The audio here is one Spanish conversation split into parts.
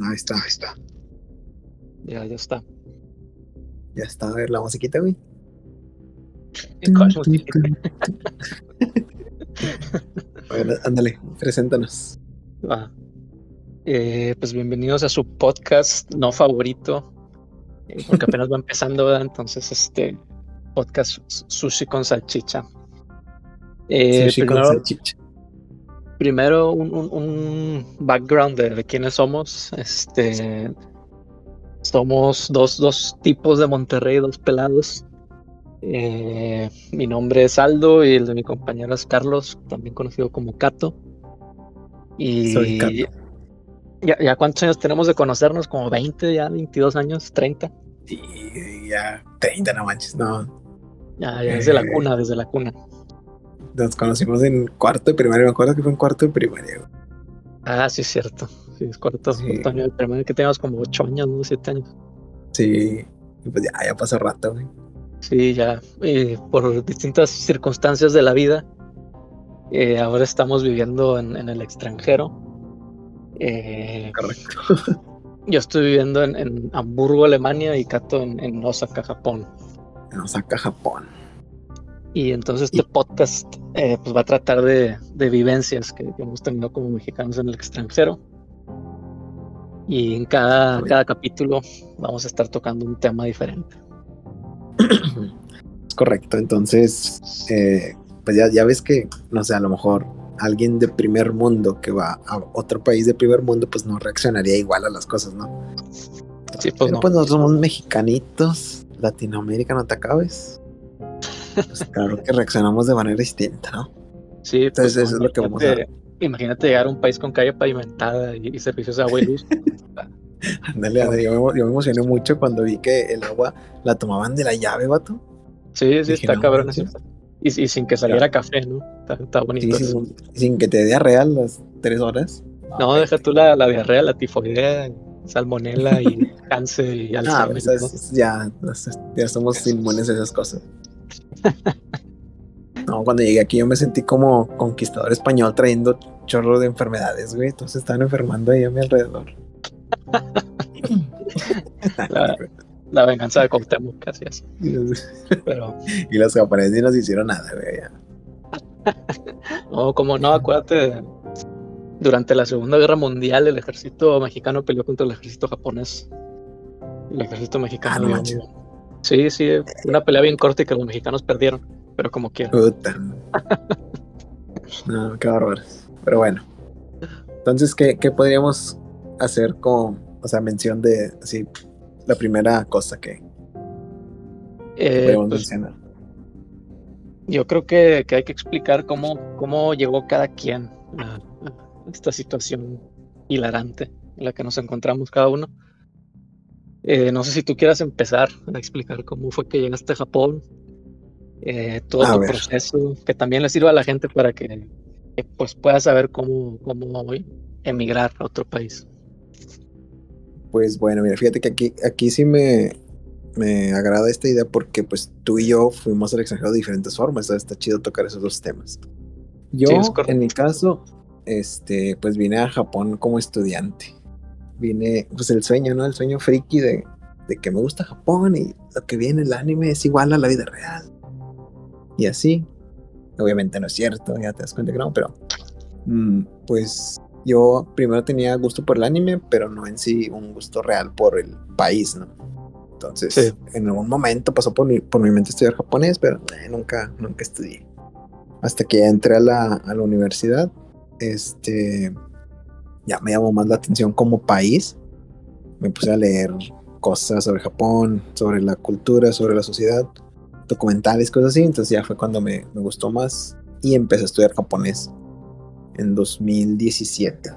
Ahí está, ahí está. Ya, ya está. Ya está, a ver la musiquita, güey. ¿Cuál musiquita? Bueno, ándale, preséntanos. Va. Eh, pues bienvenidos a su podcast no favorito, eh, porque apenas va empezando, ¿verdad? Entonces, este podcast Sushi con Salchicha. Eh, Sushi con salchicha. Primero un, un- un background de, de quiénes somos. Este, somos dos, dos tipos de Monterrey, dos pelados. Eh, mi nombre es Aldo y el de mi compañero es Carlos, también conocido como Cato. Y Soy Cato. Ya, ya cuántos años tenemos de conocernos, como 20, ya 22 años, 30. Y ya, 30, no manches, no. Ya, ya desde la Eh. cuna, desde la cuna. Nos conocimos en cuarto de primaria, me acuerdo que fue en cuarto de primaria. güey. Ah, sí, es cierto. Sí, es cuarto, Sí. cuarto año de primaria, que teníamos como 8 años, ¿no? 7 años. Sí, y pues ya, ya pasó rato, güey. Sí, ya eh, por distintas circunstancias de la vida, eh, ahora estamos viviendo en, en el extranjero. Eh, Correcto. yo estoy viviendo en, en Hamburgo, Alemania, y Kato en, en Osaka, Japón. Nos saca a Japón. Y entonces este podcast eh, pues va a tratar de, de vivencias que, que hemos tenido como mexicanos en el extranjero. Y en cada, cada capítulo vamos a estar tocando un tema diferente. Es correcto, entonces, eh, pues ya, ya ves que, no sé, a lo mejor alguien de primer mundo que va a otro país de primer mundo, pues no reaccionaría igual a las cosas, ¿no? Sí, pues Pero no. pues nosotros somos mexicanitos, Latinoamérica, no te acabes. Pues claro que reaccionamos de manera distinta, ¿no? Sí, Entonces, pues, eso es lo que vamos a imagínate- Imagínate llegar a un país con calle pavimentada y, y servicios de agua y luz. Ándale, yo, me, emo- yo me emocioné mucho cuando vi que el agua la tomaban de la llave, vato. Sí, sí, Dije, está no cabrón. manches. así. Y, y sin que saliera café, ¿no? Está, está Sí, bonito. sin, sin que te dé diarrea las tres horas. No, deja tú la, la diarrea, la tifoidea, salmonela y cáncer y Ah, Alzheimer. pues, ¿no? es- ya, ya somos inmunes a esas cosas. No, cuando llegué aquí yo me sentí como conquistador español trayendo chorro de enfermedades, güey. Entonces estaban enfermando ahí a mi alrededor. La- La venganza de Cuauhtémoc, casi así. Pero, y los japoneses ni nos hicieron nada, güey. ya. no, como no, acuérdate, durante la Segunda Guerra Mundial el ejército mexicano peleó contra el ejército japonés. El ejército mexicano. Ah, no. Sí, sí, una pelea bien corta y que los mexicanos perdieron, pero como quieran. Puta. No, qué bárbaro. Pero bueno. Entonces, ¿qué, qué podríamos hacer con, o sea, mención de, así, la primera cosa que, Eh, podríamos pues, mencionar? yo creo que, que hay que explicar cómo, cómo llegó cada quien a, a esta situación hilarante en la que nos encontramos cada uno. Eh, no sé si tú quieras empezar a explicar cómo fue que llegaste a Japón, eh, todo A tu ver. proceso, que también le sirva a la gente para que, que, pues pueda saber cómo, cómo emigrar a otro país. Pues bueno, mira, fíjate que aquí, aquí sí me, me agrada esta idea porque pues tú y yo fuimos al extranjero de diferentes formas, ¿sabes? está chido tocar esos dos temas. Yo, Sí, en mi caso, este, pues vine a Japón como estudiante. Vine, pues el sueño, ¿no? El sueño friki de, de que me gusta Japón y lo que viene el anime es igual a la vida real. Y así. Obviamente no es cierto, ya te das cuenta que no, pero mm, pues yo primero tenía gusto por el anime, pero no en sí un gusto real por el país, ¿no? Entonces, Sí. en algún momento pasó por mi, por mi mente estudiar japonés, pero eh, nunca, nunca estudié. Hasta que entré a la, a la universidad, este, ya me llamó más la atención como país. Me puse a leer cosas sobre Japón, sobre la cultura, sobre la sociedad, documentales, cosas así. Entonces ya fue cuando me, me gustó más y empecé a estudiar japonés en 2017.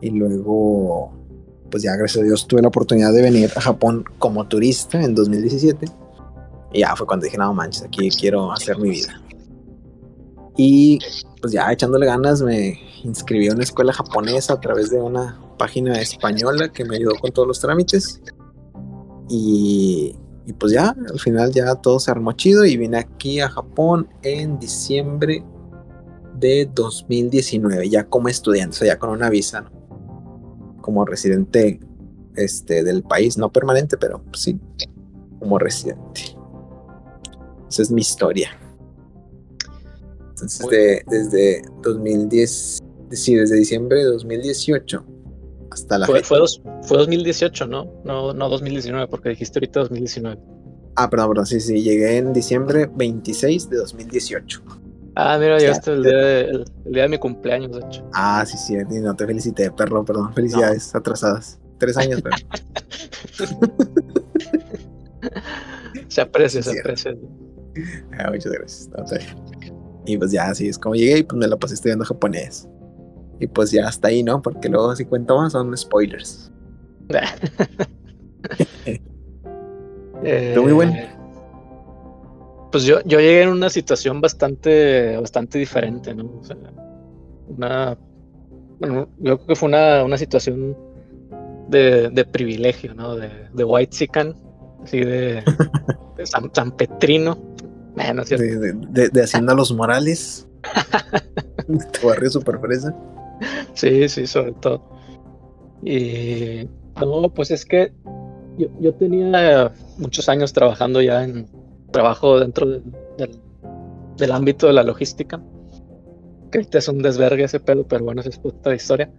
Y luego, pues ya gracias a Dios tuve la oportunidad de venir a Japón como turista en 2017. Y ya fue cuando dije, no manches, aquí quiero hacer mi vida. Y pues ya echándole ganas me inscribí a una escuela japonesa a través de una página española que me ayudó con todos los trámites. Y, y pues ya, al final ya todo se armó chido y vine aquí a Japón en diciembre de 2019, ya como estudiante, o ya con una visa, como residente este, del país, no permanente, pero sí, como residente. Esa es mi historia. Entonces, desde 2010, sí, desde diciembre de 2018 hasta la fue, fue, fue, 2018, ¿no? ¿no? No 2019, porque dijiste ahorita 2019. Ah, perdón, perdón, sí, sí, llegué en diciembre 26 de 2018. Ah, mira, llegaste el, día de, el, día de mi cumpleaños, de hecho. Ah, sí, sí, no te felicité, perro, perdón, felicidades atrasadas. Tres años, pero. se aprecia, se aprecia. Ah, muchas gracias. Y pues ya, así es como llegué y pues me la pasé estudiando japonés. Y pues ya hasta ahí, ¿no? Porque luego si cuento más son spoilers. muy bueno. Eh, pues yo, yo llegué en una situación bastante, bastante diferente, ¿no? O sea, una, bueno, yo creo que fue una, una situación de, de privilegio, ¿no? De, de White Sican, así de, de San, San, Petrino. De, de, de, Hacienda Los Morales. tu barrio super fresa. Sí, sí, sobre todo. Y no, pues es que yo, yo tenía muchos años trabajando ya en trabajo dentro del, del, ámbito de la logística. Que ahorita es un desvergue ese pedo, pero bueno, esa es otra historia.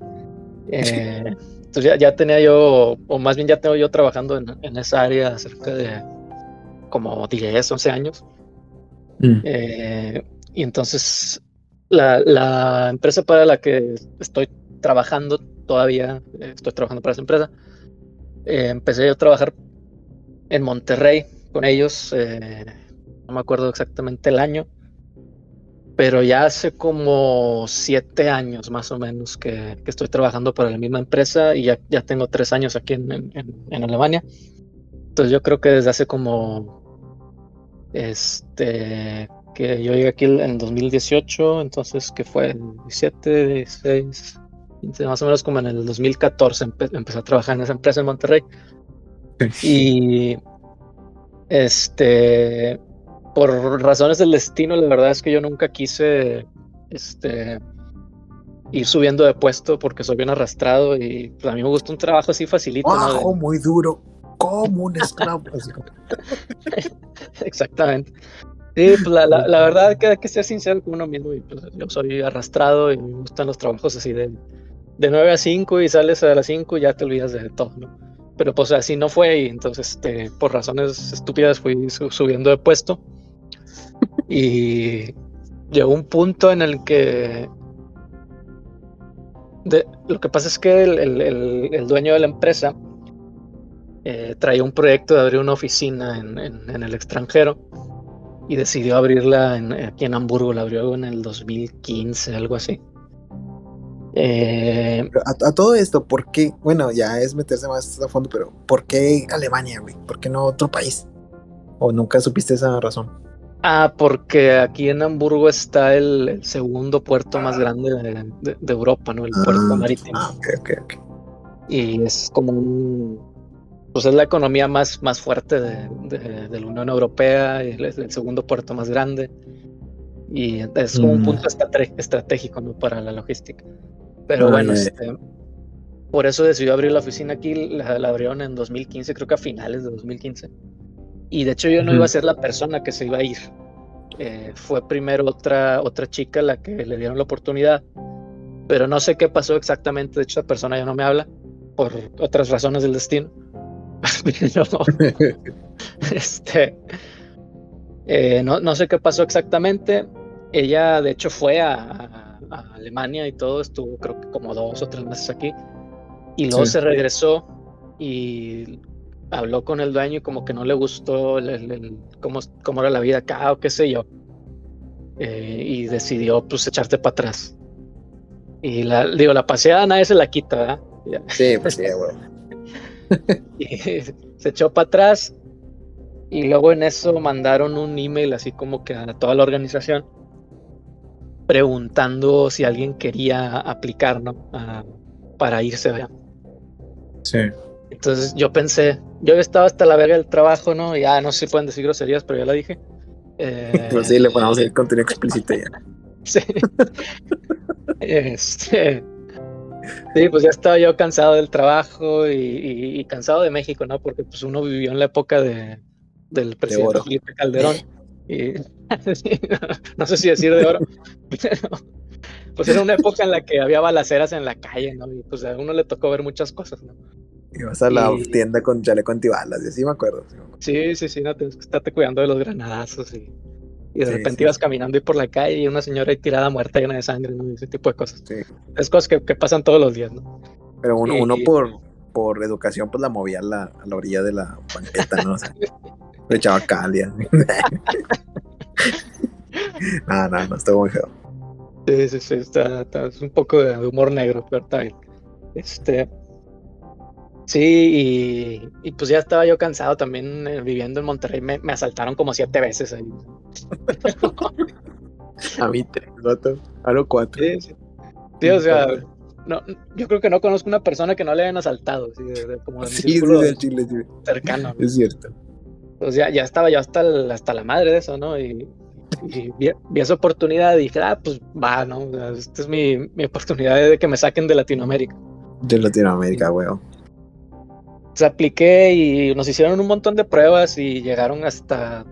Eh, entonces ya, ya, tenía yo, o más bien ya tengo yo trabajando en, en esa área cerca de como 10, 11 años. Mm. Eh, y entonces la, la, empresa para la que estoy trabajando todavía, eh, estoy trabajando para esa empresa, eh, empecé yo a trabajar en Monterrey con ellos, eh, no me acuerdo exactamente el año, pero ya hace como siete años más o menos que, estoy trabajando para la misma empresa y ya, ya tengo tres años aquí en, en, Alemania. Entonces yo creo que desde hace como, este, que yo llegué aquí en 2018, entonces que fue el 17, 16, 15, más o menos como en el 2014 empecé a trabajar en esa empresa en Monterrey. Y este, por razones del destino, la verdad es que yo nunca quise este, ir subiendo de puesto porque soy bien arrastrado y pues, a mí me gusta un trabajo así facilito. Muy duro, como un esclavo. Exactamente. Sí, pues la, la, la, verdad que hay que ser sincero con uno mismo y pues yo soy arrastrado y me gustan los trabajos así de, de 9 a 5 y sales a las 5 y ya te olvidas de todo, ¿no? Pero pues así no fue y entonces este, por razones estúpidas fui subiendo de puesto. y llegó un punto en el que... De, lo que pasa es que el, el, el dueño de la empresa eh, traía un proyecto de abrir una oficina en, en, en el extranjero y decidió abrirla en, aquí en Hamburgo, la abrió en el 2015, algo así. Eh, a, todo esto, ¿por qué? Bueno, ya es meterse más a fondo, pero ¿por qué Alemania, güey? ¿Por qué no otro país? ¿O nunca supiste esa razón? Ah, porque aquí en Hamburgo está el, segundo puerto más grande de, Europa, ¿no? El ah, puerto marítimo. Ah, ok, ok, ok. Y es como un. Pues es la economía más, más fuerte de, la Unión Europea, es el segundo puerto más grande. Y es como un mm. punto estratégico ¿no? para la logística. Pero bueno, este, por eso decidió abrir la oficina aquí, la, abrieron en 2015, creo que a finales de 2015. Y de hecho yo no iba a ser la persona que se iba a ir. Eh, fue primero otra, otra chica la que le dieron la oportunidad, pero no sé qué pasó exactamente. De hecho, esa persona ya no me habla por otras razones del destino. este, eh, no, no sé qué pasó exactamente. Ella, de hecho, fue a, a Alemania y todo, estuvo creo que como dos o tres meses aquí. Y luego se regresó y habló con el dueño y como que no le gustó el, cómo, cómo, era la vida acá o qué sé yo. Eh, y decidió pues echarte para atrás. Y la, digo, la paseada nadie se la quita, ¿verdad? Sí, pues sí, bueno. y se echó para atrás y luego en eso mandaron un email así como que a toda la organización preguntando si alguien quería aplicar, ¿no? para irse, ¿verdad? Sí. Entonces yo pensé, yo estaba hasta la verga del trabajo, ¿no? Ya no sé si pueden decir groserías, pero ya la dije. Eh, pues sí, le ponemos el contenido explícito ya. sí. este, Sí, pues ya estaba yo cansado del trabajo y, cansado de México, ¿no? Porque pues uno vivió en la época de, del presidente Felipe Calderón. Y, no sé si decir de oro, pero pues era una época en la que había balaceras en la calle, ¿no? Y pues a uno le tocó ver muchas cosas, ¿no? Ibas a la tienda con chaleco antibalas, y así me acuerdo. Sí, sí, sí, no tienes que estarte cuidando de los granadazos y, y de repente ibas caminando y por la calle y una señora ahí tirada muerta llena de sangre, ¿no? ese tipo de cosas. Sí. Es cosas que, que, pasan todos los días, ¿no? Pero uno, uno por, por educación pues la movía a la, a la orilla de la banqueta, ¿no? O sea, le echaba calia. no, no, no, estuvo muy feo. Sí, sí, sí, está, está, es un poco de humor negro, pero está bien. Este, Sí, y, pues ya estaba yo cansado también eh, viviendo en Monterrey. Me, asaltaron como siete veces ahí. a mí tres, a lo cuatro. Sí, sí. o sea, no, yo creo que no conozco una persona que no le hayan asaltado. Sí, como sí, sí, Chile, sí. Cercano. Es cierto. Pues ya, ya estaba yo hasta, hasta la madre de eso, ¿no? Y, vi, esa oportunidad y dije, ah, pues va, ¿no? esta es mi, mi oportunidad de que me saquen de Latinoamérica. De Latinoamérica, weón apliqué y nos hicieron un montón de pruebas y llegaron hasta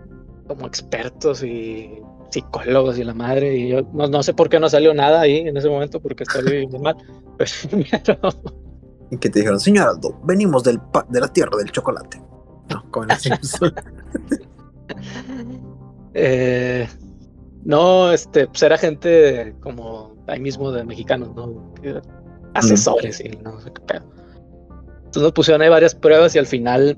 como expertos y psicólogos y la madre. Y yo no, sé por qué no salió nada ahí en ese momento porque estaba viviendo mal. Y que te dijeron, señor Aldo, venimos del de la tierra del chocolate. No, con eh, no, este, pues era gente como ahí mismo de mexicanos, ¿no? Asesores y no sé qué pedo. Entonces nos pusieron ahí varias pruebas y al final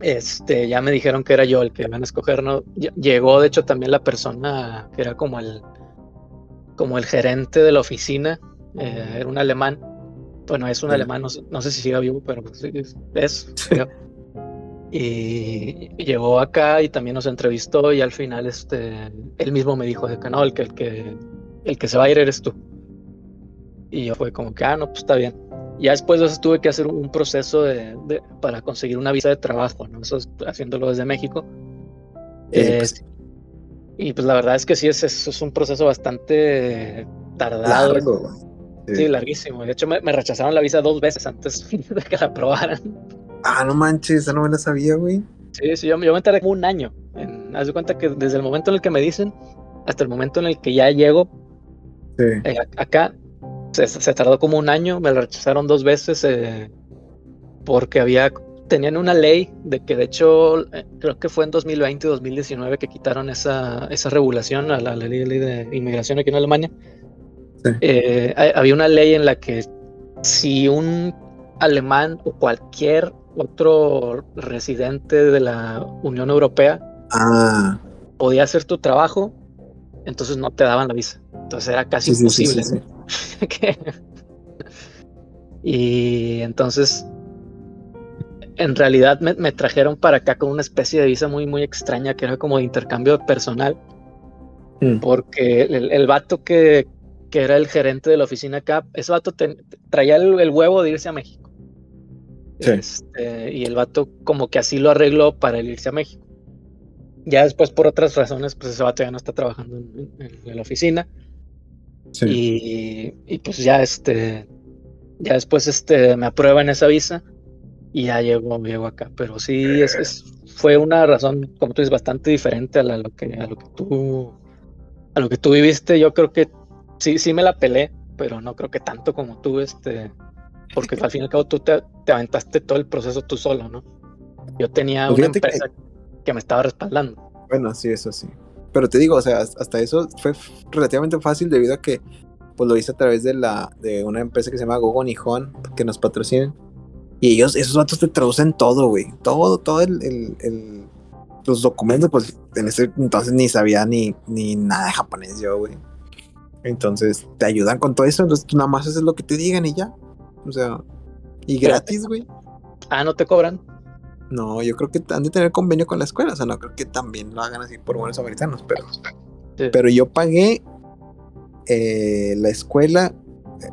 este, ya me dijeron que era yo el que iban a escoger. ¿no? Llegó, de hecho, también la persona que era como el, como el gerente de la oficina, eh, era un alemán. Bueno, es un alemán, no sé, si siga vivo, pero pues, es. y, llegó acá y también nos entrevistó y al final este, él mismo me dijo de que no, el que, el que, el que se va a ir eres tú. Y yo fue como que, ah, no, pues está bien. Ya después de eso tuve que hacer un proceso de, para conseguir una visa de trabajo, ¿no? Eso haciéndolo desde México. Pues y pues la verdad es que sí, es, es un proceso bastante tardado. Sí. larguísimo. De hecho, me, rechazaron la visa dos veces antes de que la aprobaran. Ah, no manches, esa no me la sabía, güey. Sí, sí, yo, yo me enteré como un año. En, haz de cuenta que desde el momento en el que me dicen hasta el momento en el que ya llego eh, acá, se, tardó como un año, me lo rechazaron dos veces eh, porque había tenían una ley de que de hecho eh, creo que fue en 2020 y 2019 que quitaron esa, esa regulación a la, ley, de inmigración aquí en Alemania. Eh, había una ley en la que si un alemán o cualquier otro residente de la Unión Europea ah. podía hacer tu trabajo, entonces no te daban la visa. Entonces era casi imposible. y entonces, en realidad me, trajeron para acá con una especie de visa muy, muy extraña que era como de intercambio personal. Mm. Porque el, vato que, que, era el gerente de la oficina acá, ese vato traía el, huevo de irse a México. Este, y el vato como que así lo arregló para irse a México. Ya después, por otras razones, pues ese vato ya no está trabajando en la oficina. Y, pues ya este, ya después este, me aprueban esa visa y ya llego, llego acá. Pero sí, es, fue una razón, como tú dices, bastante diferente a, lo que, a lo que tú, a lo que tú viviste. Yo creo que sí, sí me la pelé, pero no creo que tanto como tú, este, porque al fin y al cabo tú te, aventaste todo el proceso tú solo, ¿no? Yo tenía pues una empresa que me estaba respaldando. Bueno, sí, eso sí. Pero te digo, o sea, hasta eso fue relativamente fácil debido a que pues lo hice a través de la de una empresa que se llama Gogo Nihon, que nos patrocinan. Y ellos, esos datos te traducen todo, güey. Todo, todo el, el, los documentos, pues en ese entonces ni sabía ni, ni nada de japonés yo, güey. Entonces te ayudan con todo eso, entonces tú nada más haces lo que te digan y ya. O sea, y gratis, güey. Ah, no te cobran. No, yo creo que han de tener convenio con la escuela, o sea, no creo que también lo hagan así por buenos americanos, pero, pero yo pagué eh, la escuela,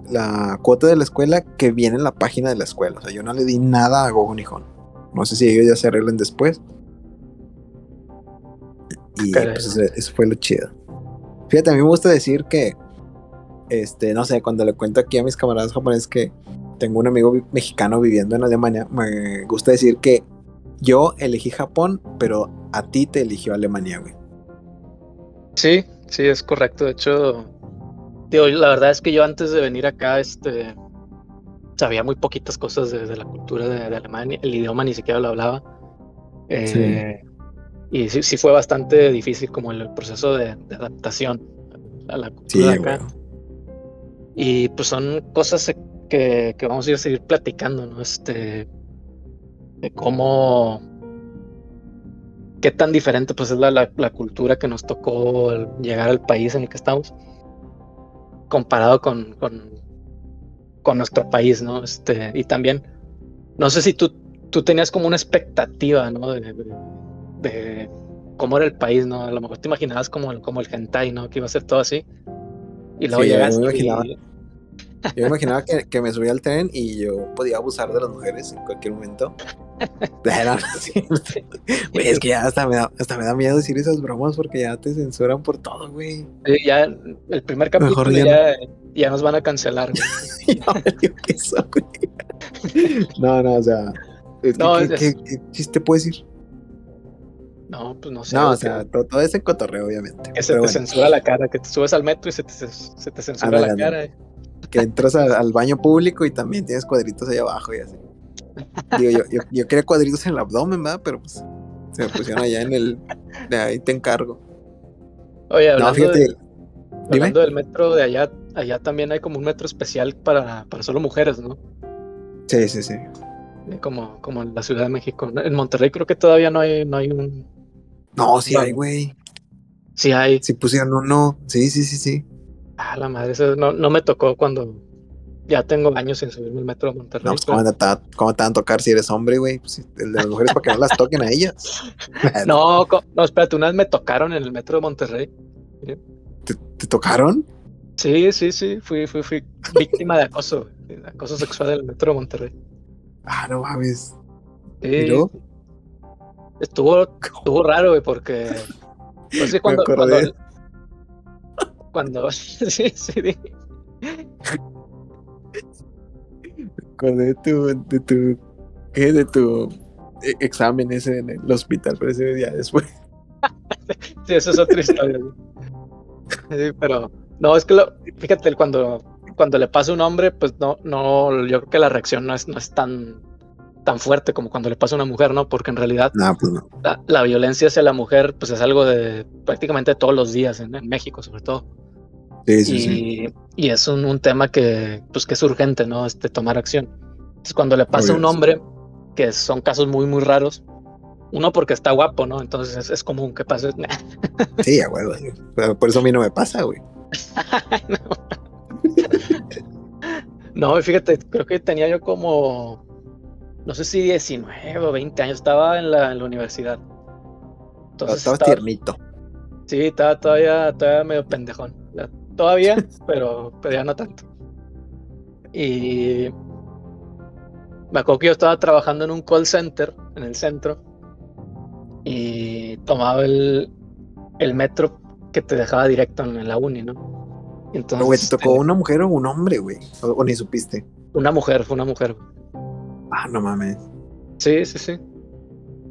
la cuota de la escuela que viene en la página de la escuela, o sea, yo no le di nada a Gogo Nihon. No sé si ellos ya se arreglen después. Y pues eso, fue lo chido. Fíjate, a mí me gusta decir que este, no sé, cuando le cuento aquí a mis camaradas japoneses que tengo un amigo mexicano viviendo en Alemania, me gusta decir que yo elegí Japón, pero a ti te eligió Alemania, güey. Sí, sí, es correcto. De hecho, digo, la verdad es que yo antes de venir acá, este, sabía muy poquitas cosas de, la cultura de, Alemania, el idioma ni siquiera lo hablaba. Eh, y sí, sí, fue bastante difícil como el, proceso de, adaptación a la cultura de acá. Y pues son cosas que, vamos a ir a seguir platicando, ¿no? Este, de cómo, qué tan diferente pues es la, la, cultura que nos tocó llegar al país en el que estamos, comparado con, con, con nuestro país, ¿no? Este, y también, no sé si tú, tú tenías como una expectativa, ¿no? De, de, cómo era el país, ¿no? A lo mejor te imaginabas como, como el hentai, ¿no? Que iba a ser todo así. Y luego sí, yo me imaginaba que, que, me subía al tren y yo podía abusar de las mujeres en cualquier momento. es que ya hasta me, da, hasta me da miedo decir esas bromas porque ya te censuran por todo, güey. ya el primer capítulo ya, ya, nos van a cancelar, no, no, o sea. no, ¿qué, qué, te puedes decir? No, pues no sé. No, o sea, todo, es en cotorreo, obviamente. Que se te censura la cara, que te subes al metro y se te, se te censura la cara. Que entras al baño público y también tienes cuadritos ahí abajo y así. Digo, yo, yo, yo quería cuadritos en el abdomen, ¿verdad? Pero pues se me pusieron allá en el. De ahí te encargo. Oye, hablando, hablando del metro de allá, allá también hay como un metro especial para, para solo mujeres, ¿no? Sí, sí, sí. Como, como en la Ciudad de México. En Monterrey creo que todavía no hay, no hay un. No, sí hay, güey. Sí hay. Sí pusieron uno. Sí, sí, sí, sí. Ah, la madre, eso no, no me tocó cuando ya tengo años sin subirme el metro de Monterrey. No, pues, ¿cómo, te, van a tocar si eres hombre, güey? Pues, el de las mujeres para que no las toquen a ellas. no, no, espérate, una vez me tocaron en el metro de Monterrey. ¿Te, tocaron? Sí, sí, sí, fui, fui, fui víctima de acoso, de acoso sexual en el metro de Monterrey. Ah, no mames. Sí. Estuvo, estuvo raro, güey, porque. Pues sí, cuando, cuando, cuando. sí, sí. De tu, de tu, ¿qué? De tu e, examen ese en el hospital, pero ese día después. sí, eso es otra historia. sí, pero no, es que lo, fíjate, cuando, cuando le pasa a un hombre, pues no, no, yo creo que la reacción no es, no es tan, tan fuerte como cuando le pasa a una mujer, ¿no? Porque en realidad pues la, violencia hacia la mujer, pues es algo de prácticamente todos los días en, en México, sobre todo. Sí, sí, y, sí. y, es un, un, tema que, pues, que es urgente, ¿no? Este, tomar acción. Entonces, cuando le pasa a un hombre, que son casos muy, muy raros, uno porque está guapo, ¿no? Entonces es, es común que pase. sí, a huevo. Por eso a mí no me pasa, güey. no. fíjate, creo que tenía yo como, no sé si 19 o 20 años, estaba en la, en la universidad. Entonces, estaba, tiernito. Sí, estaba todavía, todavía medio pendejón todavía, pero, pero ya no tanto. Y me acuerdo que yo estaba trabajando en un call center en el centro y tomaba el, el metro que te dejaba directo en la uni, ¿no? Entonces, güey, ¿te tocó este, una mujer o un hombre, güey? O, ni supiste? Una mujer, fue una mujer. Ah, no mames. Sí, sí, sí.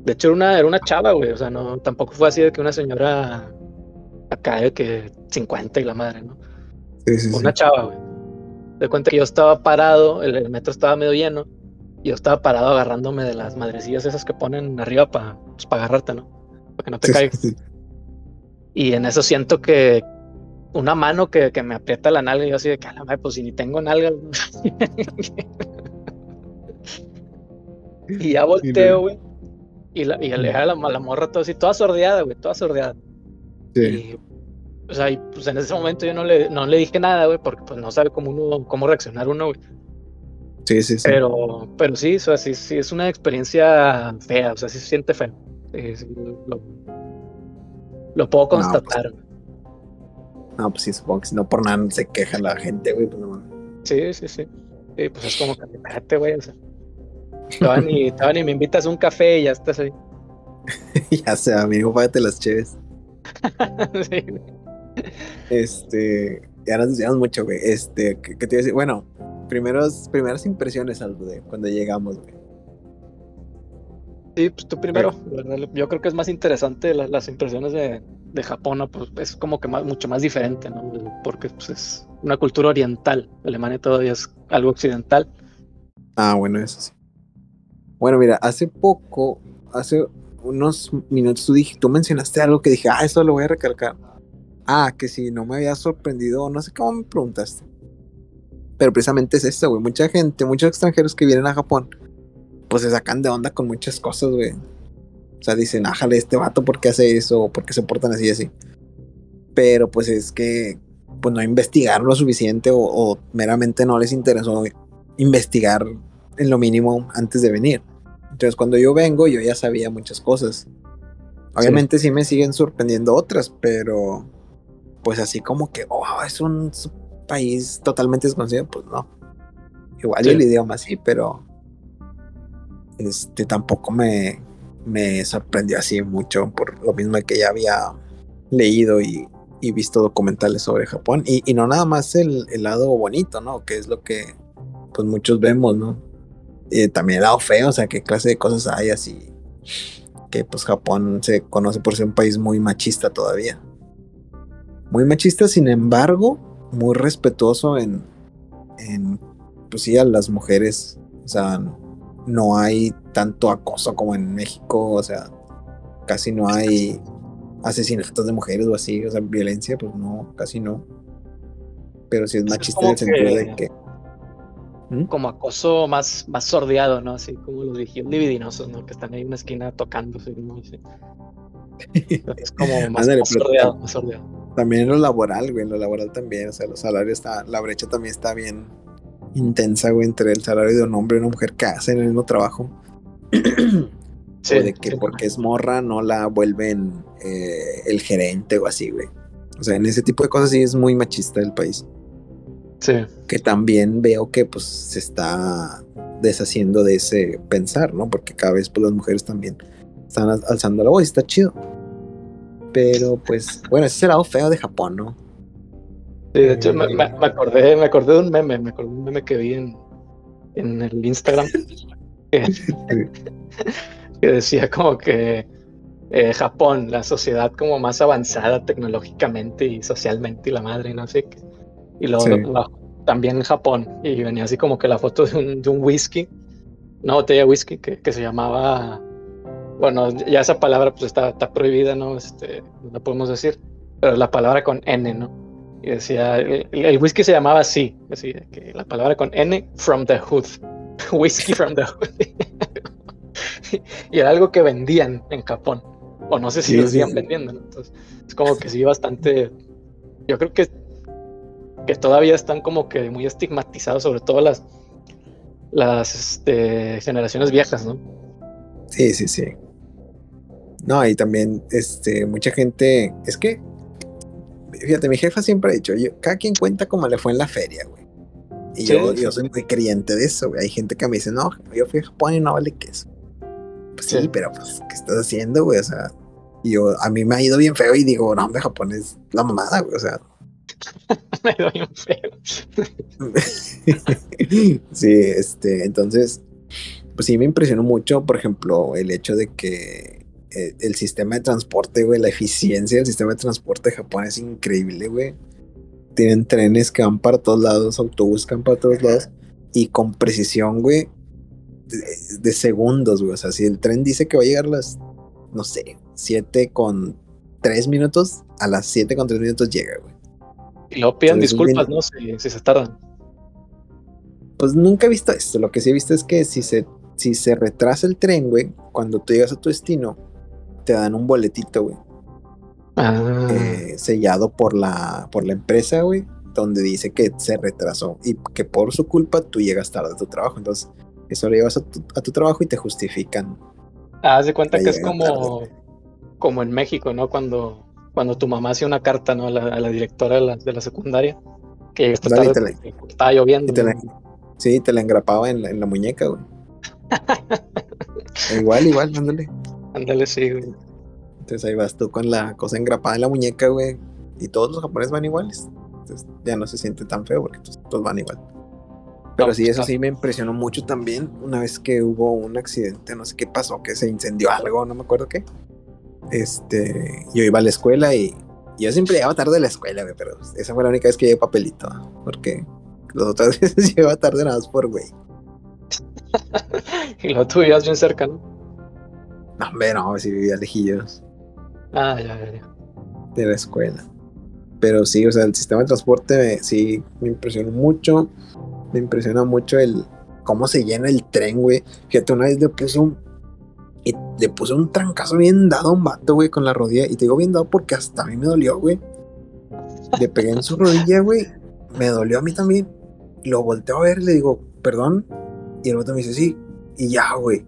De hecho, era una, era una chava, güey. O sea, no, tampoco fue así de que una señora acá de que 50 y la madre, ¿no? Sí, sí, Una chava, güey. De cuenta que yo estaba parado, el, metro estaba medio lleno, y yo estaba parado agarrándome de las madrecillas esas que ponen arriba para pues, agarrarte, ¿no? Para que no te caigas. Y en eso siento que una mano que, que, me aprieta la nalga y yo así de que, madre, pues si ni tengo nalga. y ya volteo, güey. Y, la, y le a la, la morra todo así, toda sordeada, güey, toda sordeada. Sí. o sea, y pues en ese momento yo no le, no le dije nada, güey, porque pues no sabe cómo uno, cómo reaccionar uno, güey. Sí, sí, sí. Pero, pero sí, o sea, sí, sí, es una experiencia fea, o sea, sí se siente feo. lo, puedo pues, constatar. No, pues, sí, supongo que si no por nada se queja la gente, güey, pues no Sí, sí, sí. Sí, pues es como que espérate, güey, o sea. Todavía ni, ni me invitas a un café y ya estás ahí. ya sea, amigo, págate las cheves. Este, ya nos decíamos mucho, güey. Este, ¿qué, te iba a decir? Bueno, primeros, primeras impresiones, algo de cuando llegamos, güey. Sí, pues tú primero. Yo creo que es más interesante las impresiones de, de Japón, ¿no? Pues es como que más, mucho más diferente, ¿no? Porque pues, es una cultura oriental. Alemania todavía es algo occidental. Ah, bueno, eso sí. Bueno, mira, hace poco, hace unos minutos tú, tú mencionaste algo que dije, ah, eso lo voy a recalcar. Ah, que si no me había sorprendido, no sé cómo me preguntaste. Pero precisamente es eso, güey. Mucha gente, muchos extranjeros que vienen a Japón, pues se sacan de onda con muchas cosas, güey. O sea, dicen, ájale, este vato, ¿por qué hace eso? ¿Por qué se portan así y así? Pero pues es que, pues no investigaron lo suficiente o, meramente no les interesó investigar en lo mínimo antes de venir. Entonces, cuando yo vengo, yo ya sabía muchas cosas. Obviamente sí, me siguen sorprendiendo otras, pero pues así como que, oh, es un país totalmente desconocido, pues no. Igual el idioma sí, pero este tampoco me, me sorprendió así mucho por lo mismo que ya había leído y, visto documentales sobre Japón y, no nada más el, lado bonito, ¿no? Que es lo que pues muchos vemos, ¿no? Y también el lado feo, o sea, qué clase de cosas hay así que pues Japón se conoce por ser un país muy machista todavía. Muy machista, sin embargo, muy respetuoso en, en pues sí, a las mujeres. O sea, no hay tanto acoso como en México, o sea, casi no hay asesinatos de mujeres o así, o sea, violencia, pues no, casi no. Pero sí es machista en el sentido de que. ¿Mm? Como acoso más, más sordeado, ¿no? Así como los libidinosos, ¿no? Que están ahí en una esquina tocando, ¿no? Es como más, sordeado, más sordeado. También en lo laboral, güey, en lo laboral también, o sea, los salarios está, la brecha también está bien intensa, güey, entre el salario de un hombre y una mujer que hacen el mismo trabajo. o de que porque es morra no la vuelven eh, el gerente o así, güey. O sea, en ese tipo de cosas sí es muy machista el país. Sí. Que también veo que pues se está deshaciendo de ese pensar, ¿no? Porque cada vez pues las mujeres también están alzando la voz y está chido. Pero pues, bueno, ese es el lado feo de Japón, ¿no? Sí, de hecho, me, acordé, me acordé de un meme, me acordé de un meme que vi en, en el Instagram que, decía como que eh, Japón, la sociedad como más avanzada tecnológicamente y socialmente y la madre, no sé qué. Y luego también Japón, y venía así como que la foto de un, de un whisky, una botella de whisky que, que, se llamaba, bueno, ya esa palabra pues está, está prohibida, ¿no? Este, no la podemos decir, pero la palabra con N, ¿no? Y decía, el, whisky se llamaba así, decía, que la palabra con N, from the hood. whisky from the hood. y era algo que vendían en Japón. O no sé si lo siguen vendiendo. Entonces, es como que sí, bastante. Yo creo que, que todavía están como que muy estigmatizados, sobre todo las, las este, generaciones viejas, ¿no? Sí, sí, sí. No, y también este, mucha gente. Es que fíjate, mi jefa siempre ha dicho, cada quien cuenta como le fue en la feria, güey. Y yo, yo soy muy creyente de eso, güey. Hay gente que me dice, no, yo fui a Japón y no vale queso. Pues sí, pero pues, ¿qué estás haciendo, güey? O sea, yo, a mí me ha ido bien feo y digo, no, hombre, Japón es la mamada, güey. O sea. me ido bien feo. sí, este, entonces, pues sí me impresionó mucho, por ejemplo, el hecho de que eh, el sistema de transporte, güey, la eficiencia del sistema de transporte de Japón es increíble, güey. Tienen trenes que van para todos lados, autobuses que van para todos lados y con precisión, güey, de, segundos, güey. O sea, si el tren dice que va a llegar a las, no sé, 7 con 3 minutos, a las 7 con 3 minutos llega, güey. Y luego pidan disculpas, ¿no? Si, si, se tardan. Pues nunca he visto esto. Lo que sí he visto es que si se, si se retrasa el tren, güey, cuando tú llegas a tu destino, te dan un boletito, güey. Ah. Eh, sellado por la, por la empresa, güey, donde dice que se retrasó y que por su culpa tú llegas tarde a tu trabajo. Entonces, eso lo llevas a tu, trabajo y te justifican. Ah, haz de cuenta que es como, como en México, ¿no? Cuando, cuando tu mamá hacía una carta, ¿no? A la, directora de la, secundaria, que estaba lloviendo. sí, te la engrapaba en la, en la muñeca, güey. igual, igual, ándale. Ándale, sí, Entonces ahí vas tú con la cosa engrapada en la muñeca, güey. Y todos los japoneses van iguales. Entonces ya no se siente tan feo porque todos van igual. Pero sí, eso sí me impresionó mucho también. Una vez que hubo un accidente, no sé qué pasó, que se incendió algo, no me acuerdo qué. Este, yo iba a la escuela y yo siempre llegaba tarde a la escuela, güey, pero esa fue la única vez que llegué papelito, porque las otras veces llegaba tarde nada más por güey. y lo tú vivías bien cerca, ¿no? No, hombre, no, si vivía lejillos. Ah, ya, ya, ya. De la escuela. Pero sí, o sea, el sistema de transporte sí me impresionó mucho. Me impresiona mucho el cómo se llena el tren, güey. Fíjate, una vez le puse un. Le puse un trancazo bien dado a un vato, güey, con la rodilla. Y te digo bien dado porque hasta a mí me dolió, güey. Le pegué en su rodilla, güey. Me dolió a mí también. Lo volteo a ver, le digo, perdón. Y el vato me dice, sí. Y ya, güey.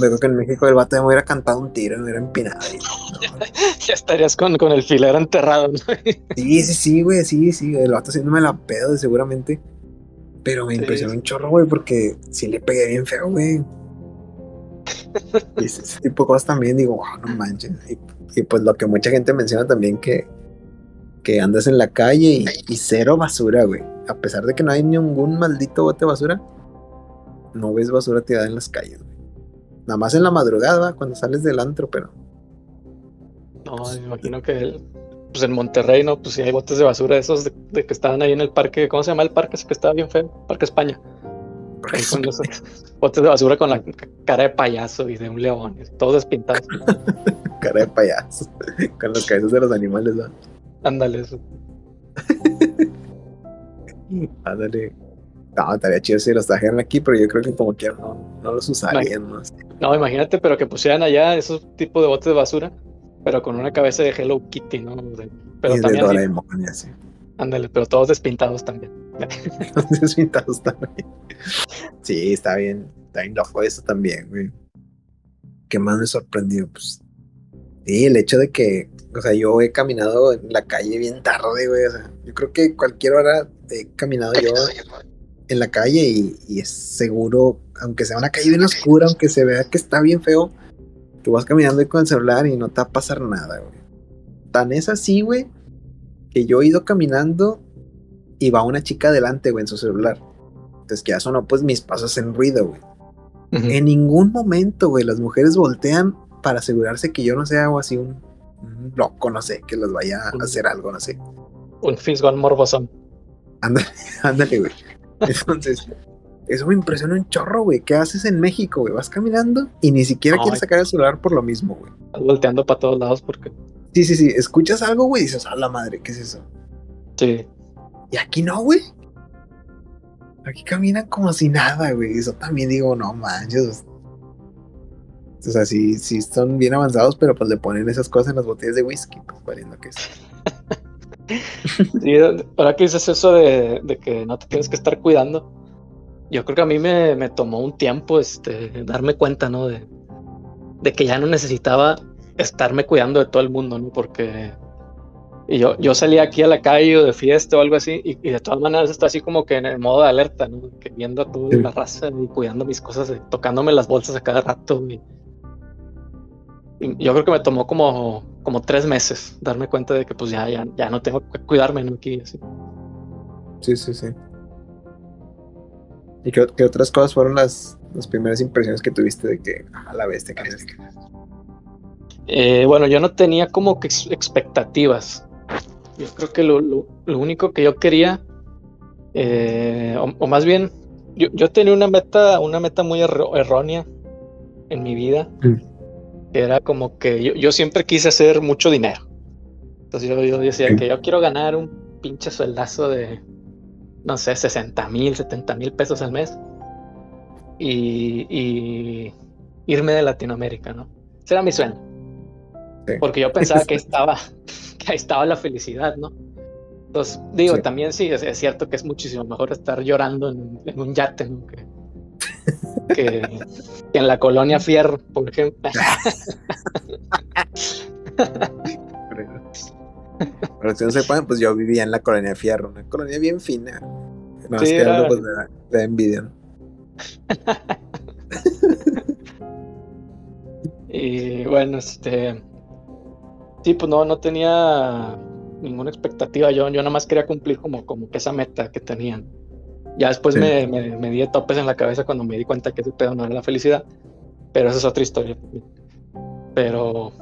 Me creo que en México el vato me hubiera cantado un tiro, me hubiera empinado. ya estarías con, con el filero enterrado, ¿no? sí, sí, sí, güey, sí, sí. El vato haciéndome la pedo, seguramente. Pero me impresionó un chorro, güey, porque sí le pegué bien feo, güey. Y ese, tipo de cosas también digo, wow, no manches. Y, pues lo que mucha gente menciona también que, que andas en la calle y, cero basura, güey. A pesar de que no hay ningún maldito bote de basura, no ves basura tirada en las calles, güey. Nada más en la madrugada, cuando sales del antro, pero. No, me imagino que pues en Monterrey, ¿no? Pues sí hay botes de basura esos de, que estaban ahí en el parque, ¿cómo se llama el parque? Ese que estaba bien feo, Parque España. botes de basura con la cara de payaso y de un león, todos despintados. cara de payaso, con las cabezas de los animales, ¿no? Ándale, eso. Ándale. No, estaría chido si los trajeran aquí, pero yo creo que como que no, no los usarían. No, no, imagínate, pero que pusieran allá esos tipos de botes de basura pero con una cabeza de Hello Kitty, ¿no? pero también. Ándale, pero todos despintados también. despintados también. Sí, está bien. Está bien loco eso también, güey. ¿Qué más me sorprendió? Pues. Sí, el hecho de que. O sea, yo he caminado en la calle bien tarde, güey. O sea, yo creo que cualquier hora he caminado yo en la calle y, y es seguro, aunque sea una calle bien oscura, aunque se vea que está bien feo, Tú vas caminando ahí con el celular y no te va a pasar nada, güey. Tan es así, güey, que yo he ido caminando y va una chica adelante, güey, en su celular. Entonces que ya sonó pues mis pasos en ruido, güey. En ningún momento, güey, las mujeres voltean para asegurarse que yo no sea algo así un, loco, no sé, que les vaya a hacer algo, no sé. Un fisgón morbosón. Ándale, ándale, güey. Entonces, eso me impresiona un chorro, güey. ¿Qué haces en México, güey? Vas caminando y ni siquiera quieres sacar el celular por lo mismo, güey. Estás volteando para todos lados porque. Sí, sí, sí. Escuchas algo, güey, y dices, a la madre, ¿qué es eso? Sí. Y aquí no, güey. Aquí caminan como si nada, güey. Eso también digo, no manches. O sea, sí, sí son bien avanzados, pero pues le ponen esas cosas en las botellas de whisky, pues valiendo que es. sí, ahora que dices eso de, de que no te tienes que estar cuidando yo creo que a mí me, tomó un tiempo este, darme cuenta, ¿no? De, de, que ya no necesitaba estarme cuidando de todo el mundo, ¿no? Porque y yo, yo salía aquí a la calle o de fiesta o algo así y, de todas maneras está así como que en el modo de alerta, ¿no? Que viendo a toda la raza y cuidando mis cosas, tocándome las bolsas a cada rato. Y, yo creo que me tomó como, como tres meses darme cuenta de que pues ya, ya, ya no tengo que cuidarme, ¿no? Aquí, así. Sí, sí, sí. ¿Y qué, otras cosas fueron las, las, primeras impresiones que tuviste de que a la bestia que eh, bueno, yo no tenía como que expectativas. Yo creo que lo, lo, único que yo quería, eh, o, más bien, yo, yo, tenía una meta, una meta muy errónea en mi vida. Era como que yo, yo, siempre quise hacer mucho dinero. Entonces yo, yo decía que yo quiero ganar un pinche sueldazo de no sé, 60 mil, 70 mil pesos al mes y, irme de Latinoamérica, ¿no? Ese era mi sueño. Porque yo pensaba que estaba, que ahí estaba la felicidad, ¿no? Entonces, digo, también sí, es, cierto que es muchísimo mejor estar llorando en, un yate, ¿no? Que, en la colonia Fierro, por ejemplo. Para que no sepan, pues yo vivía en la colonia Fierro, una colonia bien fina. No, sí, que pues, de, envidia. y bueno, este. Sí, pues no, no tenía ninguna expectativa. Yo, yo nada más quería cumplir como, como que esa meta que tenían. Ya después me, me, me, di topes en la cabeza cuando me di cuenta que ese pedo no era la felicidad. Pero esa es otra historia. Pero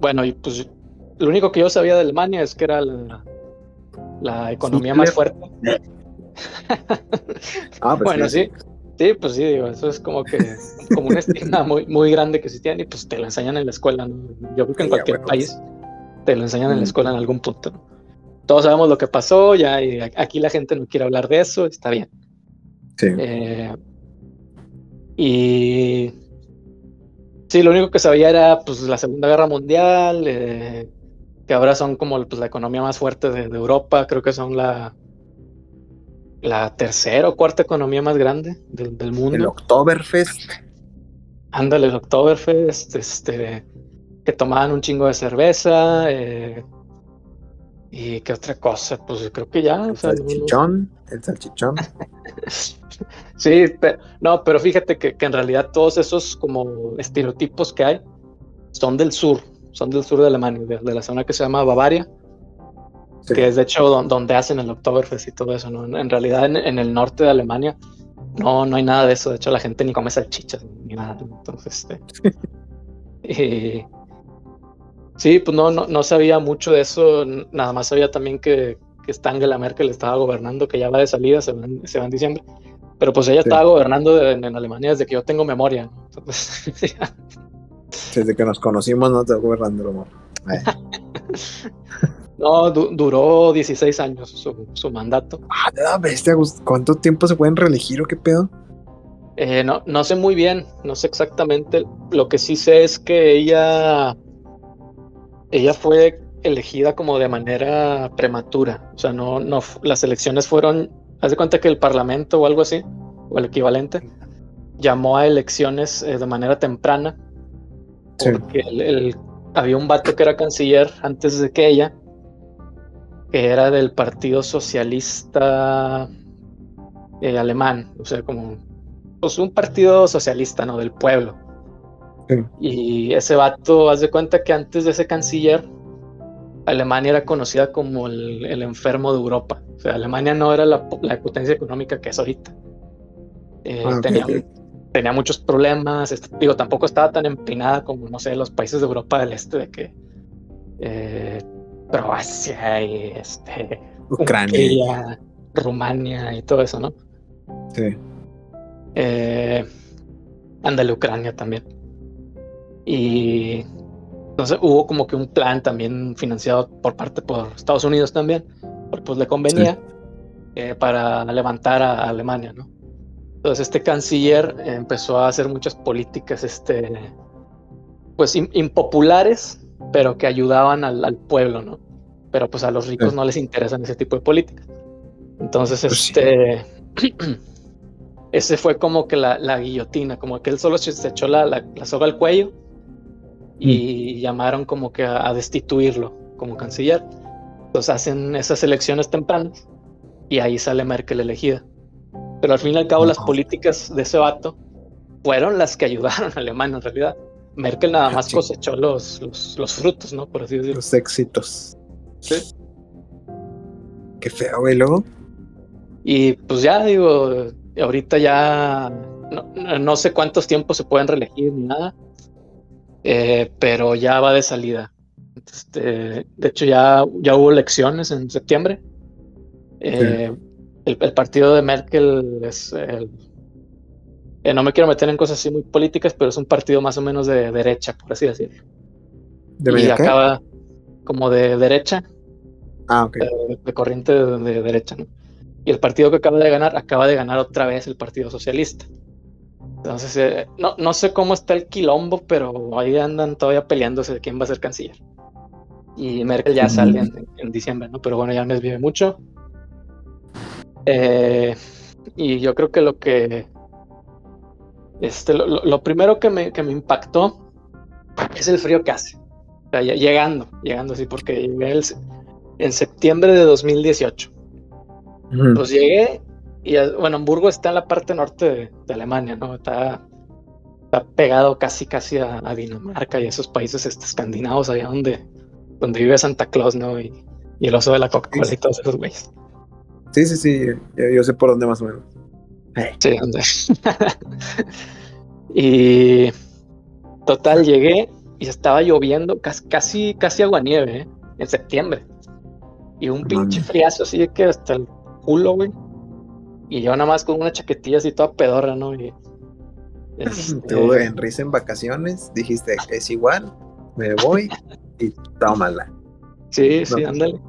bueno, y pues lo único que yo sabía de Alemania es que era la, la economía más fuerte. ah, pues bueno, sí. sí. pues sí, digo, eso es como que como una estigma muy, muy grande que existía y pues te lo enseñan en la escuela. Yo creo que en cualquier país te lo enseñan en la escuela en algún punto. Todos sabemos lo que pasó, ya y aquí la gente no quiere hablar de eso, está bien. Sí. Eh, y sí, lo único que sabía era pues la Segunda Guerra Mundial, eh, que ahora son como pues, la economía más fuerte de, Europa, creo que son la, la tercera o cuarta economía más grande del, mundo. El Oktoberfest. Ándale, el Oktoberfest, este, que tomaban un chingo de cerveza, eh, y qué otra cosa, pues creo que ya. El salchichón, el salchichón. sí, pero, no, pero fíjate que, que, en realidad todos esos como estereotipos que hay son del sur, son del sur de Alemania, de, la zona que se llama Bavaria, que es de hecho donde hacen el Oktoberfest y todo eso, ¿no? En, realidad en, el norte de Alemania no, no hay nada de eso, de hecho la gente ni come salchichas ni nada, entonces, este, sí, pues no, no, no sabía mucho de eso, nada más sabía también que, que Angela Merkel estaba gobernando, que ya va de salida, se va, se va en diciembre, pero pues ella estaba gobernando en, Alemania desde que yo tengo memoria, Entonces, Desde que nos conocimos no te gobernando, amor. no, duró 16 años su, mandato. Ah, la bestia, ¿cuánto tiempo se pueden reelegir o qué pedo? Eh, no, no sé muy bien, no sé exactamente. Lo que sí sé es que ella, ella fue elegida como de manera prematura. O sea, no, no, las elecciones fueron, haz de cuenta que el parlamento o algo así, o el equivalente, llamó a elecciones eh, de manera temprana porque el, había un vato que era canciller antes de que ella, que era del Partido Socialista eh, Alemán, o sea, como pues un partido socialista, ¿no? Del pueblo. Y ese vato, haz de cuenta que antes de ese canciller, Alemania era conocida como el, enfermo de Europa. O sea, Alemania no era la, potencia económica que es ahorita. Eh, ah, tenía, tenía muchos problemas, digo, tampoco estaba tan empinada como, no sé, los países de Europa del Este, de que eh, Croacia y este, Ucrania, Rumania y todo eso, ¿no? Sí. Eh, ándale, Ucrania también. Y entonces hubo como que un plan también financiado por parte por Estados Unidos también, porque pues le convenía eh, para levantar a Alemania, ¿no? Entonces este canciller empezó a hacer muchas políticas, este, pues impopulares, pero que ayudaban al, pueblo, ¿no? Pero pues a los ricos no les interesan ese tipo de políticas. Entonces, pues este, ese fue como que la, guillotina, como que él solo se echó la, soga al cuello y mm. llamaron como que a, a, destituirlo como canciller. Entonces hacen esas elecciones tempranas y ahí sale Merkel elegida. Pero al fin y al cabo, las políticas de ese vato fueron las que ayudaron a Alemania en realidad. Merkel nada más cosechó los, los, frutos, ¿no? Por así decirlo. Los éxitos. Sí. Qué feo, güey, luego. Y pues ya digo, ahorita ya no, sé cuántos tiempos se pueden reelegir ni nada, eh, pero ya va de salida. Este, de hecho, ya, ya hubo elecciones en septiembre. Eh, el, partido de Merkel es el, eh, no me quiero meter en cosas así muy políticas, pero es un partido más o menos de derecha, por así decirlo. ¿De y acaba como de derecha. Ah, ok. De, corriente de, derecha, ¿no? Y el partido que acaba de ganar, acaba de ganar otra vez el Partido Socialista. Entonces, eh, no, no sé cómo está el quilombo, pero ahí andan todavía peleándose de quién va a ser canciller. Y Merkel ya sale en, diciembre, ¿no? Pero bueno, ya me vive mucho. Eh, y yo creo que lo que. Este, lo, primero que me, que me, impactó es el frío que hace. llegando, llegando así, porque llegué en septiembre de 2018. Pues llegué y, bueno, Hamburgo está en la parte norte de, Alemania, ¿no? Está, está, pegado casi, casi a, Dinamarca y esos países este, escandinavos, allá donde, donde vive Santa Claus, ¿no? Y Y el oso de la Coca-Cola y todos esos güeyes. Sí, sí, sí. Yo, sé por dónde más o menos. Sí, dónde. y total, llegué y estaba lloviendo casi, casi aguanieve, ¿eh? En septiembre. Y un pinche friazo así que hasta el culo, güey. Y yo nada más con una chaquetilla así toda pedorra, ¿no? Y, este... Tú en risa en vacaciones dijiste, es igual, me voy y tómala. Sí, sí, ándale.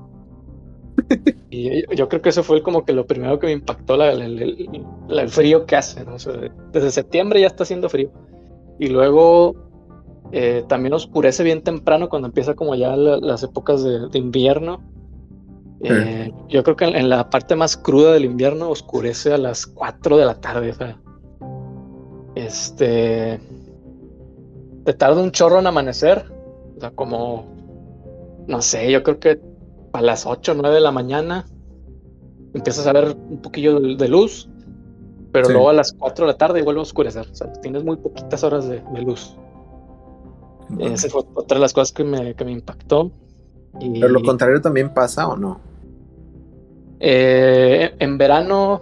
y yo, creo que eso fue como que lo primero que me impactó, la, el frío que hace. ¿no? desde septiembre ya está haciendo frío. Y luego eh, también oscurece bien temprano cuando empieza como ya las épocas de, invierno. Eh, yo creo que en, la parte más cruda del invierno oscurece a las 4 de la tarde. O sea, este. Te tarda un chorro en amanecer. O sea, como. No sé, yo creo que a las 8 o 9 de la mañana empiezas a ver un poquillo de, luz. Pero luego a las 4 de la tarde vuelve a oscurecer. O sea, tienes muy poquitas horas de, luz. Esa fue otra de las cosas que me, que me impactó. Pero lo contrario también pasa o no? Eh, en verano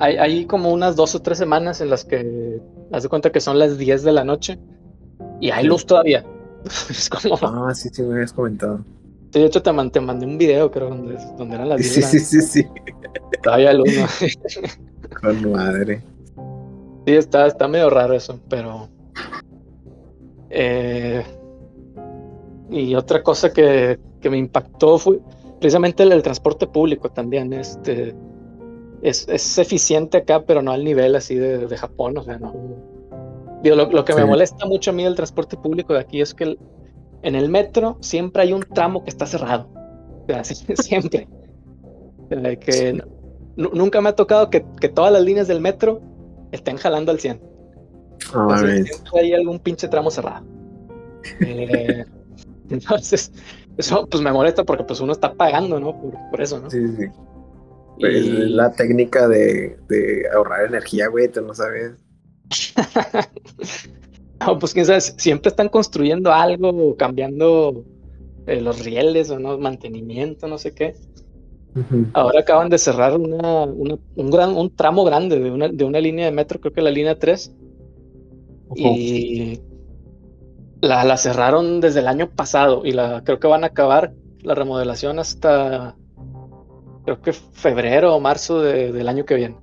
hay, como unas dos o tres semanas en las que haz de cuenta que son las 10 de la noche y hay luz todavía. es como. Ah, sí, sí, me habías comentado. Sí, de hecho te, mandé, un video, creo, donde, donde eran las 10. Sí, sí, sí, sí. Todavía luz, ¿no? Con madre. Sí, está, está medio raro eso, pero. Eh, y otra cosa que, que me impactó fue precisamente el, transporte público también. Este, es, eficiente acá, pero no al nivel así de, Japón. O sea, no. lo, que me molesta mucho a mí del transporte público de aquí es que en el metro siempre hay un tramo que está cerrado. O sea, siempre. que nunca me ha tocado que, todas las líneas del metro estén jalando al 100. siempre hay algún pinche tramo cerrado. Eh, entonces, eso pues me molesta porque pues uno está pagando, ¿no? Por, eso, ¿no? Sí, sí. Pues la técnica de, ahorrar energía, güey, tú no sabes. no, pues quién sabe, siempre están construyendo algo cambiando eh, los rieles o no, mantenimiento, no sé qué. Ahora acaban de cerrar una, un, gran, un tramo grande de una, de una línea de metro, creo que la línea 3. Y la, la, cerraron desde el año pasado y la creo que van a acabar la remodelación hasta creo que febrero o marzo del año que viene.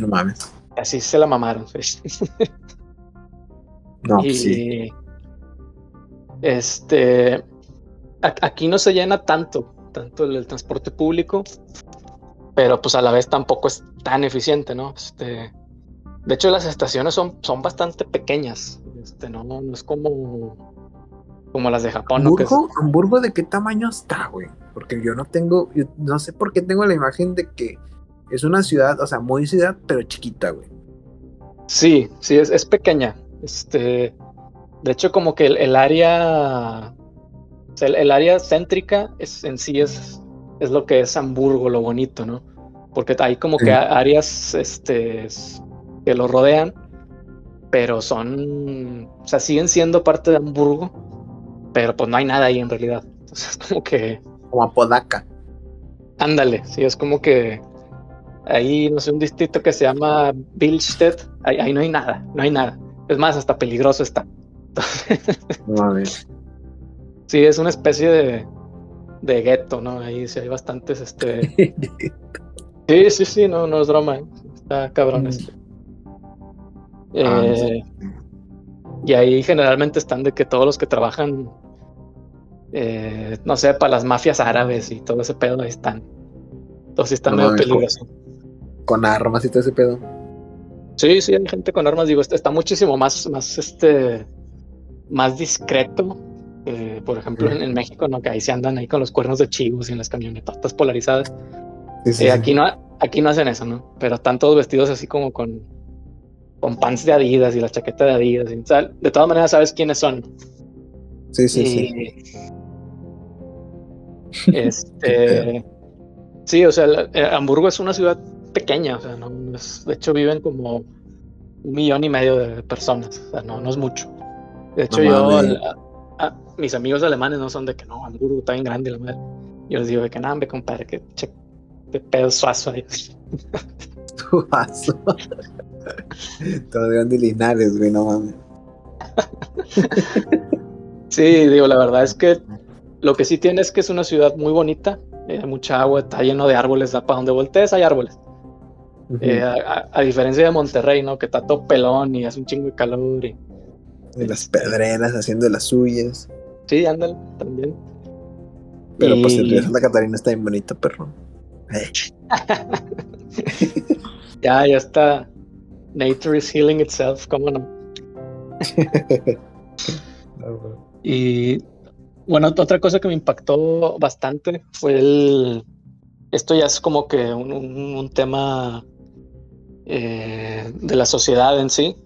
no mames. Así se la mamaron. no, pues sí. Este, aquí no se llena tanto, tanto el, transporte público, pero pues a la vez tampoco es tan eficiente, ¿no? Este, de hecho, las estaciones son, son bastante pequeñas. Este, no, no es como, como las de Japón. ¿Hamburgo? ¿Hamburgo de qué tamaño está, güey? Porque yo no tengo, no sé por qué tengo la imagen de que es una ciudad, o sea, muy ciudad, pero chiquita, güey. Sí, sí, es, es pequeña. Este, de hecho, como que el, área, el, área céntrica es, en sí es, es lo que es Hamburgo, lo bonito, ¿no? Porque hay como que áreas, este, que lo rodean, pero son, o sea, siguen siendo parte de Hamburgo, pero pues no hay nada ahí en realidad. Entonces es como que como Apodaca. Ándale, sí, es como que ahí, no sé, un distrito que se llama Billstedt, ahí, no hay nada, no hay nada. Es más, hasta peligroso está. sí, es una especie de, de gueto, ¿no? Ahí sí hay bastantes, este... sí, sí, sí, no, no es broma, ¿eh? está cabrón mm. este. Ah, eh, y ahí generalmente están de que todos los que trabajan eh, no sé, para las mafias árabes y todo ese pedo ahí están. Entonces están medio peligrosos. Con, armas y todo ese pedo. Sí, sí, hay gente con armas, digo, está, está muchísimo más, más, este, más discreto. por ejemplo, en, México, ¿no? Que ahí se andan ahí con los cuernos de chivos y en las camionetas polarizadas. Eh, aquí, no, aquí no hacen eso, ¿no? Pero están todos vestidos así como con, con pants de Adidas y la chaqueta de Adidas. Y, de todas maneras, sabes quiénes son. Sí, sí, sí. Este, sí, o sea, eh, Hamburgo es una ciudad pequeña, o sea, no, de hecho viven como un millón y medio de personas, o sea, no, no es mucho. De hecho, yo mis amigos alemanes no son de que no, Hamburgo está bien grande la madre. Yo les digo de que no, me compadre, que che, de pedo suazo ahí. Suazo. Todo de Linares, güey, no mames. sí, digo, la verdad es que lo que sí tiene es que es una ciudad muy bonita, hay eh, mucha agua, está lleno de árboles, da para donde voltees hay árboles. Eh, a, diferencia de Monterrey, ¿no? Que está todo pelón y hace un chingo de calor. Y, las pedreras haciendo las suyas. Sí, ándale, también. Pero pues el río Santa Catarina está bien bonito, perro. Eh. ya, ya está. Nature is healing itself, ¿cómo no? y bueno, otra cosa que me impactó bastante fue el. Esto ya es como que un, tema eh, de la sociedad en sí.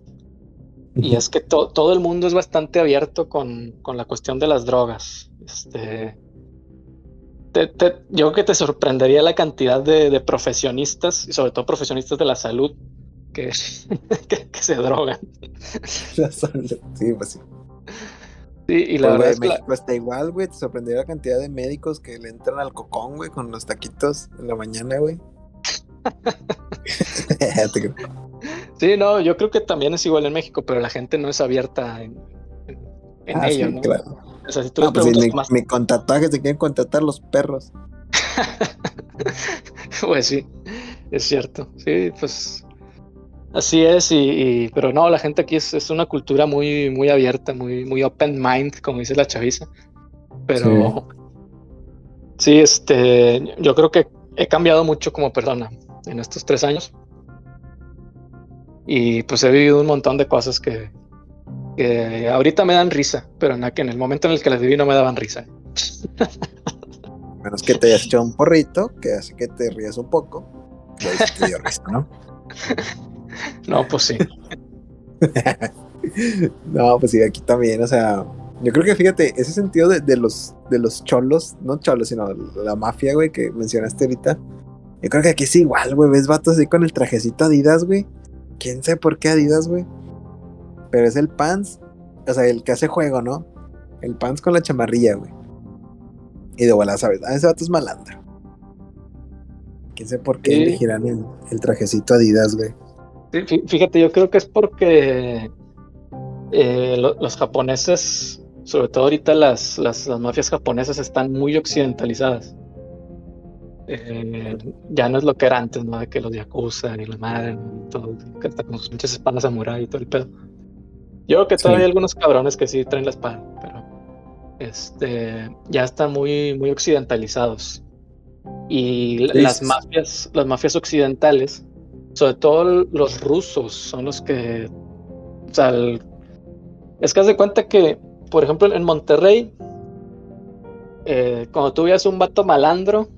Y es que todo el mundo es bastante abierto con, la cuestión de las drogas. Este, yo creo que te sorprendería la cantidad de, profesionistas, y sobre todo profesionistas de la salud, que, que, se drogan. Sí, pues sí. Sí, y la pues, verdad México está igual, güey. Te sorprendería la cantidad de médicos que le entran al cocón, güey, con los taquitos en la mañana, güey. sí, no, yo creo que también es igual en México, pero la gente no es abierta en, ah, ello, ¿no? Claro. O sea, si tú ah, pues mi, más... mi contataje se quieren contratar los perros. pues sí, es cierto. Sí, pues así es, y, pero no, la gente aquí es, una cultura muy, muy abierta, muy, muy open mind, como dice la chaviza. Pero sí. sí, este, yo creo que he cambiado mucho como persona en estos tres años. Y pues he vivido un montón de cosas que, ahorita me dan risa, pero en, en el momento en el que las viví no me daban risa. Menos que te hayas hecho un porrito que hace que te rías un poco. Y te dio risa, ¿no? no, pues sí. no, pues sí, aquí también, o sea, yo creo que fíjate, ese sentido de, los, de los cholos, no cholos, sino la mafia, güey, que mencionaste ahorita. Yo creo que aquí es igual, güey. Ves vatos así con el trajecito Adidas, güey. Quién sabe por qué Adidas, güey. Pero es el pants, o sea, el que hace juego, ¿no? El pants con la chamarrilla, güey. Y de vuelta, ¿sabes? Ah, ese vato es malandro. Quién sabe por qué elegirán el, trajecito Adidas, güey. Fíjate, yo creo que es porque eh, los japoneses sobre todo ahorita las, las, mafias japonesas están muy occidentalizadas. Eh, ya no es lo que era antes, ¿no? De que los yakuza y la madre, y todo, con sus muchas espadas samurai y todo el pedo. Yo creo que todavía hay algunos cabrones que sí traen la espada, pero este ya están muy, muy occidentalizados. Y las mafias, las mafias occidentales, sobre todo los rusos, son los que. O sea, es que haz de cuenta que por ejemplo, en Monterrey, eh, cuando tú veías un vato malandro,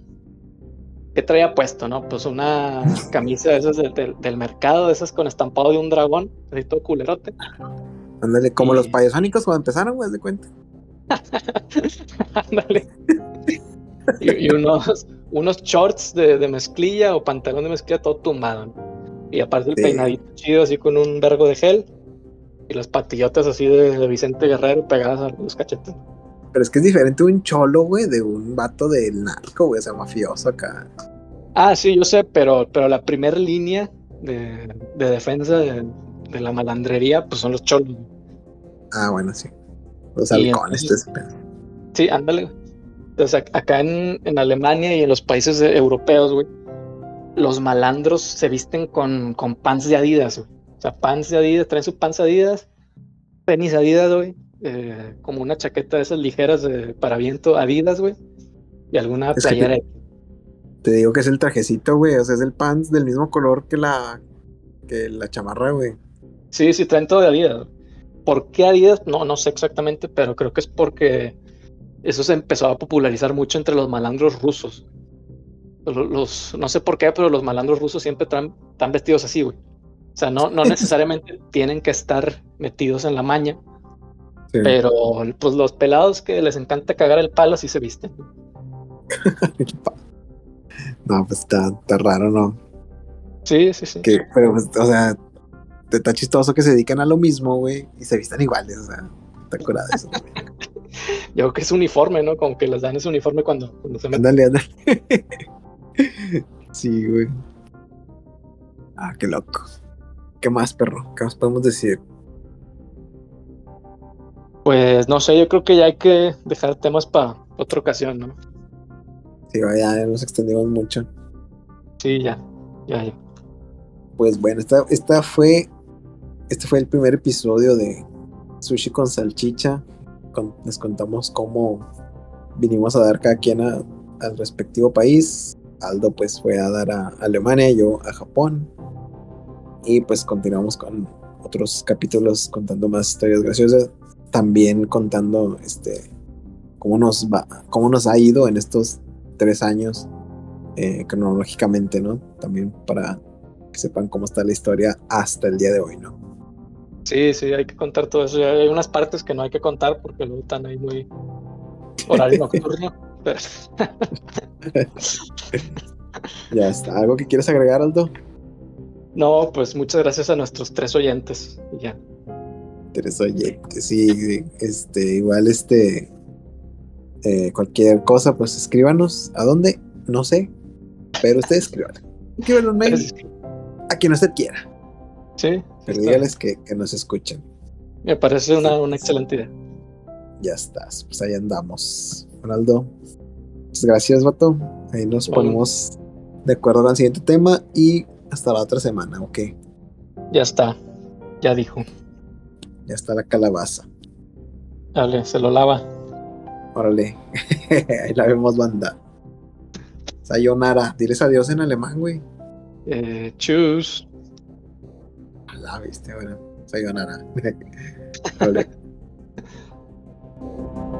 ¿qué traía puesto, no? Pues una camisa de esas del mercado, de esas con estampado de un dragón, así todo culerote. Ándale, como los payasónicos cuando empezaron, güey, de cuenta. Ándale. Y, unos, unos shorts de, mezclilla o pantalón de mezclilla todo tumbado. Y aparte el peinadito chido, así con un vergo de gel y las patillotas así de, Vicente Guerrero pegadas a los cachetes. Pero es que es diferente un cholo, güey, de un vato del narco, güey, o sea, mafioso acá. Ah, sí, yo sé, pero, pero la primera línea de, defensa de, la malandrería, pues son los cholos. Ah, bueno, sí. Los halcones, pues. Sí, ándale. Entonces, acá en, en, Alemania y en los países europeos, güey, los malandros se visten con, con pants de Adidas, güey. O sea, pants de Adidas, traen su pants Adidas, tenis Adidas, güey. Eh, como una chaqueta de esas ligeras de, para viento Adidas, güey. Y alguna playera. te, digo que es el trajecito, güey. O sea, es el pants del mismo color que la, que la chamarra, güey. Sí, sí, traen todo de Adidas. ¿Por qué Adidas? No, no sé exactamente, pero creo que es porque eso se empezó a popularizar mucho entre los malandros rusos. Los, no sé por qué, pero los malandros rusos siempre están vestidos así, güey. O sea, no, no necesariamente tienen que estar metidos en la maña. Pero pues los pelados que les encanta cagar el palo sí se visten. no, pues está, raro, ¿no? Sí, sí, sí. pero, pues, o sea, está chistoso que se dedican a lo mismo, güey, y se vistan iguales, o sea, está curado eso. Yo creo que es uniforme, ¿no? Como que les dan ese uniforme cuando, cuando se meten. Ándale, ándale. sí, güey. Ah, qué loco. ¿Qué más, perro? ¿Qué más podemos decir? Pues no sé, yo creo que ya hay que dejar temas para otra ocasión, ¿no? Sí, vaya, ya nos extendimos mucho. Sí, ya, ya, ya. Pues bueno, esta, esta fue. Este fue el primer episodio de Sushi con Salchicha. Les contamos cómo vinimos a dar cada quien a- al respectivo país. Aldo pues fue a dar a Alemania, yo a Japón. Y pues continuamos con otros capítulos contando más historias graciosas. También contando este cómo nos va, cómo nos ha ido en estos tres años eh, cronológicamente, ¿no? También para que sepan cómo está la historia hasta el día de hoy, ¿no? Sí, sí, hay que contar todo eso. Hay unas partes que no hay que contar porque luego están ahí muy horario nocturno. Pero- Ya está. ¿Algo que quieres agregar, Aldo? No, pues muchas gracias a nuestros tres oyentes. Y ya. Tres oyentes, sí, este, igual este, eh, cualquier cosa, pues escríbanos. ¿A dónde? No sé, pero ustedes escriban. Escriban un mail a quien usted quiera, Sí, pero dígales que, que nos escuchen. me parece una, una excelente idea. Ya estás, pues ahí andamos. Ronaldo, pues gracias, vato. Ahí nos Bueno. ponemos de acuerdo con el siguiente tema y hasta la otra semana, ok. Ya está. Ya dijo. Ya está la calabaza. Dale, se lo lava. Órale, ahí la vemos, banda. Sayonara, diles adiós en alemán, güey. Eh, chus. La viste, bueno. Sayonara. Órale.